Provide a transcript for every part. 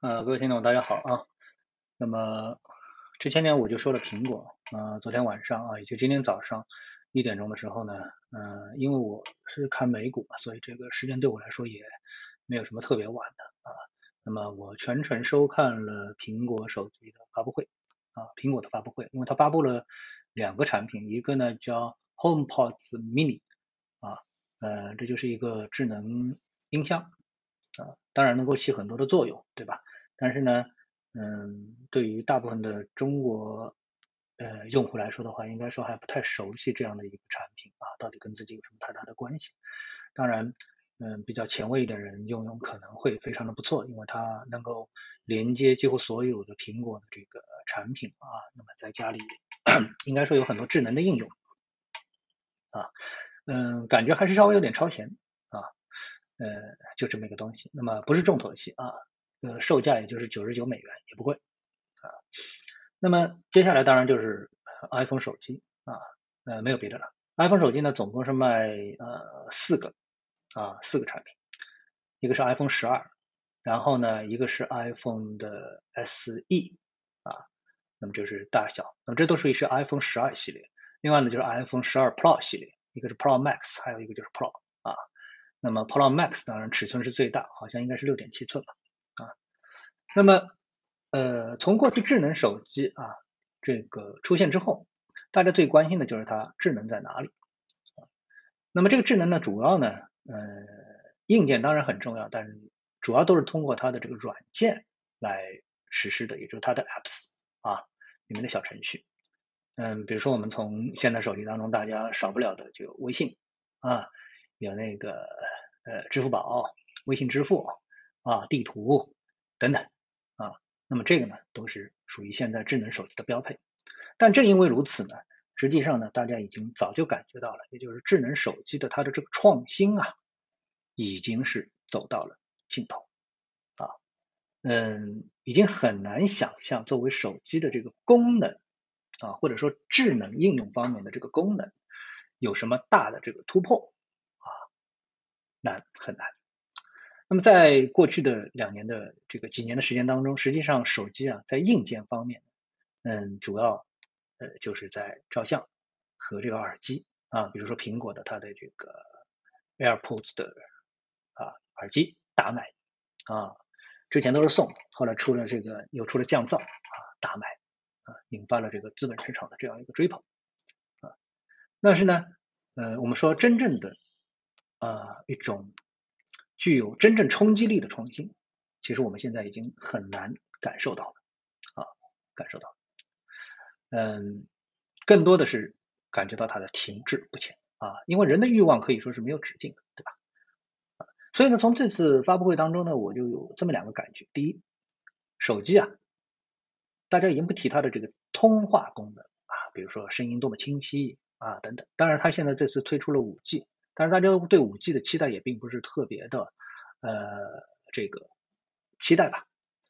呃，各位听众，大家好啊。那么之前呢，我就说了苹果，呃，昨天晚上啊，也就今天早上一点钟的时候呢，呃，因为我是看美股嘛，所以这个时间对我来说也没有什么特别晚的啊。那么我全程收看了苹果手机的发布会啊，苹果的发布会，因为它发布了两个产品，一个呢叫 HomePods Mini 啊，呃，这就是一个智能音箱啊，当然能够起很多的作用，对吧？但是呢，嗯，对于大部分的中国呃用户来说的话，应该说还不太熟悉这样的一个产品啊，到底跟自己有什么太大的关系？当然，嗯，比较前卫一点人用用可能会非常的不错，因为它能够连接几乎所有的苹果的这个产品啊，那么在家里应该说有很多智能的应用啊，嗯，感觉还是稍微有点超前，呃，就这么一个东西，那么不是重头戏啊。呃，售价也就是九十九美元，也不贵啊。那么接下来当然就是 iPhone 手机啊，呃，没有别的了。iPhone 手机呢，总共是卖呃四个啊，四个产品，一个是 iPhone 十二，然后呢，一个是 iPhone 的 SE 啊，那么就是大小，那么这都属于是 iPhone 十二系列。另外呢，就是 iPhone 十二 Pro 系列，一个是 Pro Max，还有一个就是 Pro 啊。那么 Pro Max 当然尺寸是最大，好像应该是六点七寸吧。啊那么，呃，从过去智能手机啊这个出现之后，大家最关心的就是它智能在哪里。那么这个智能呢，主要呢，呃，硬件当然很重要，但是主要都是通过它的这个软件来实施的，也就是它的 apps 啊里面的小程序。嗯，比如说我们从现在手机当中大家少不了的就微信啊，有那个呃支付宝、微信支付啊、地图等等。啊，那么这个呢，都是属于现在智能手机的标配。但正因为如此呢，实际上呢，大家已经早就感觉到了，也就是智能手机的它的这个创新啊，已经是走到了尽头啊。嗯，已经很难想象作为手机的这个功能啊，或者说智能应用方面的这个功能有什么大的这个突破，难很难。那么在过去的两年的这个几年的时间当中，实际上手机啊在硬件方面，嗯，主要呃就是在照相和这个耳机啊，比如说苹果的它的这个 AirPods 的啊耳机大卖啊，之前都是送，后来出了这个又出了降噪啊大卖啊，引发了这个资本市场的这样一个追捧啊，但是呢，呃，我们说真正的啊一种。具有真正冲击力的创新，其实我们现在已经很难感受到了啊，感受到，嗯，更多的是感觉到它的停滞不前啊，因为人的欲望可以说是没有止境的，对吧？所以呢，从这次发布会当中呢，我就有这么两个感觉：第一，手机啊，大家已经不提它的这个通话功能啊，比如说声音多么清晰啊等等。当然，它现在这次推出了五 G。但是大家对五 G 的期待也并不是特别的，呃，这个期待吧？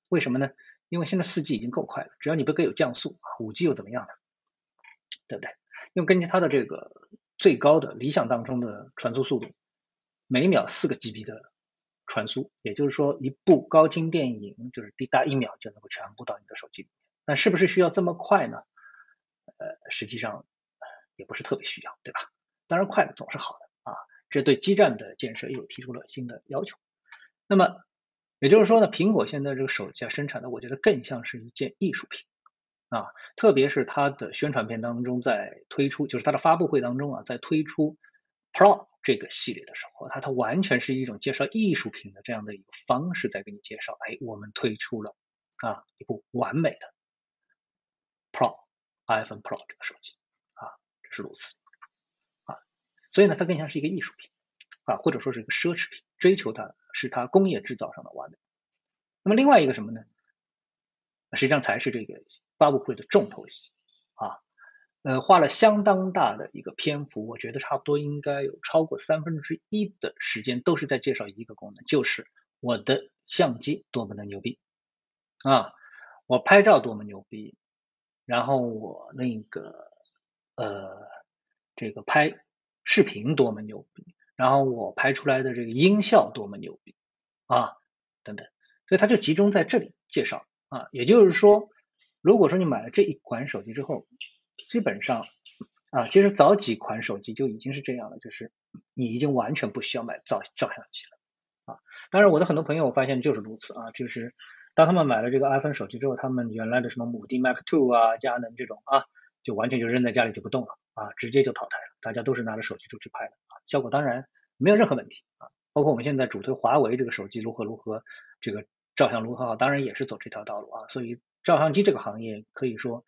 为什么呢？因为现在四 G 已经够快了，只要你不给有降速，五 G 又怎么样呢？对不对？因为根据它的这个最高的理想当中的传输速度，每秒四个 GB 的传输，也就是说一部高清电影就是滴答一秒就能够全部到你的手机里面。那是不是需要这么快呢？呃，实际上也不是特别需要，对吧？当然快的总是好的。这对基站的建设又提出了新的要求。那么也就是说呢，苹果现在这个手机啊生产的，我觉得更像是一件艺术品啊。特别是它的宣传片当中，在推出，就是它的发布会当中啊，在推出 Pro 这个系列的时候，它它完全是一种介绍艺术品的这样的一个方式在给你介绍。哎，我们推出了啊一部完美的 Pro iPhone Pro 这个手机啊，这是如此。所以呢，它更像是一个艺术品啊，或者说是一个奢侈品，追求它是它工业制造上的完美。那么另外一个什么呢？实际上才是这个发布会的重头戏啊，呃，花了相当大的一个篇幅，我觉得差不多应该有超过三分之一的时间都是在介绍一个功能，就是我的相机多么的牛逼啊，我拍照多么牛逼，然后我那个呃这个拍。视频多么牛逼，然后我拍出来的这个音效多么牛逼啊，等等，所以它就集中在这里介绍啊，也就是说，如果说你买了这一款手机之后，基本上啊，其实早几款手机就已经是这样了，就是你已经完全不需要买照照相机了啊。当然，我的很多朋友我发现就是如此啊，就是当他们买了这个 iPhone 手机之后，他们原来的什么母帝 Mac Two 啊、佳能这种啊，就完全就扔在家里就不动了啊，直接就淘汰了。大家都是拿着手机出去拍的啊，效果当然没有任何问题啊。包括我们现在主推华为这个手机如何如何，这个照相如何好，当然也是走这条道路啊。所以照相机这个行业可以说。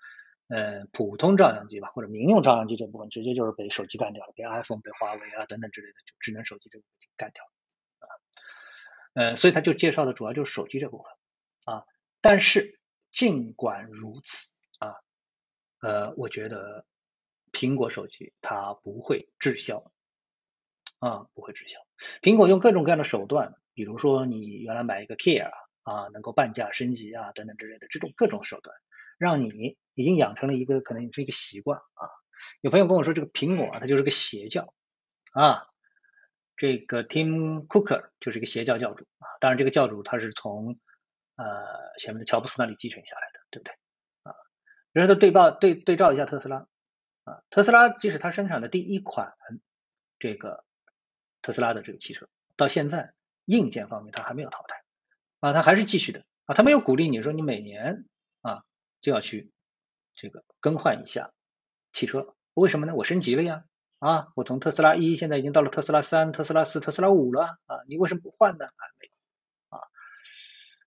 呃，普通照相机吧，或者民用照相机这部分，直接就是被手机干掉了，被 iPhone、被华为啊等等之类的就智能手机这部分干掉了啊。呃，所以他就介绍的主要就是手机这部分啊。但是尽管如此啊，呃，我觉得苹果手机它不会滞销啊，不会滞销。苹果用各种各样的手段，比如说你原来买一个 Care 啊，能够半价升级啊等等之类的这种各种手段。让你已经养成了一个可能是一个习惯啊。有朋友跟我说，这个苹果啊，它就是个邪教啊。这个 Tim Cook 就是一个邪教教主啊。当然，这个教主他是从呃前面的乔布斯那里继承下来的，对不对啊？然后他对报对对照一下特斯拉啊，特斯拉即使它生产的第一款这个特斯拉的这个汽车，到现在硬件方面它还没有淘汰啊，它还是继续的啊，它没有鼓励你说你每年啊。就要去这个更换一下汽车，为什么呢？我升级了呀，啊，我从特斯拉一现在已经到了特斯拉三、特斯拉四、特斯拉五了啊，你为什么不换呢？啊，没有啊，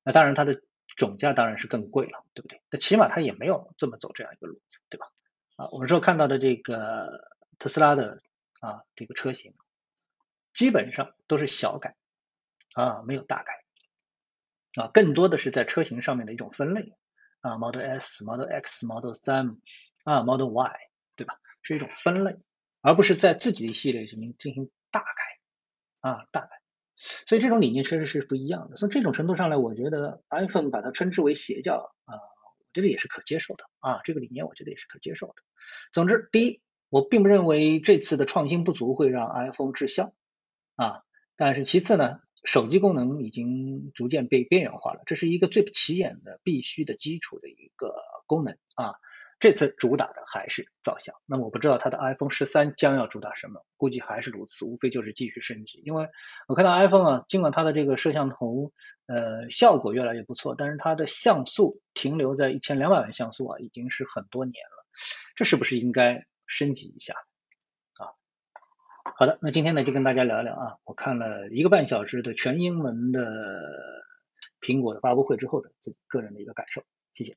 那当然它的总价当然是更贵了，对不对？那起码它也没有这么走这样一个路子，对吧？啊，我们说看到的这个特斯拉的啊这个车型，基本上都是小改啊，没有大改啊，更多的是在车型上面的一种分类。啊，Model S、Model X、Model 3啊，Model Y，对吧？是一种分类，而不是在自己的系列里面进行大改啊，大改。所以这种理念确实是不一样的。从这种程度上来，我觉得 iPhone 把它称之为邪教啊，这个也是可接受的啊。这个理念我觉得也是可接受的。总之，第一，我并不认为这次的创新不足会让 iPhone 滞销啊。但是其次呢？手机功能已经逐渐被边缘化了，这是一个最不起眼的、必须的基础的一个功能啊。这次主打的还是照相，那么我不知道它的 iPhone 十三将要主打什么，估计还是如此，无非就是继续升级。因为我看到 iPhone 啊，尽管它的这个摄像头呃效果越来越不错，但是它的像素停留在一千两百万像素啊，已经是很多年了，这是不是应该升级一下啊？好的，那今天呢就跟大家聊一聊啊，我看了一个半小时的全英文的苹果的发布会之后的自己个人的一个感受，谢谢。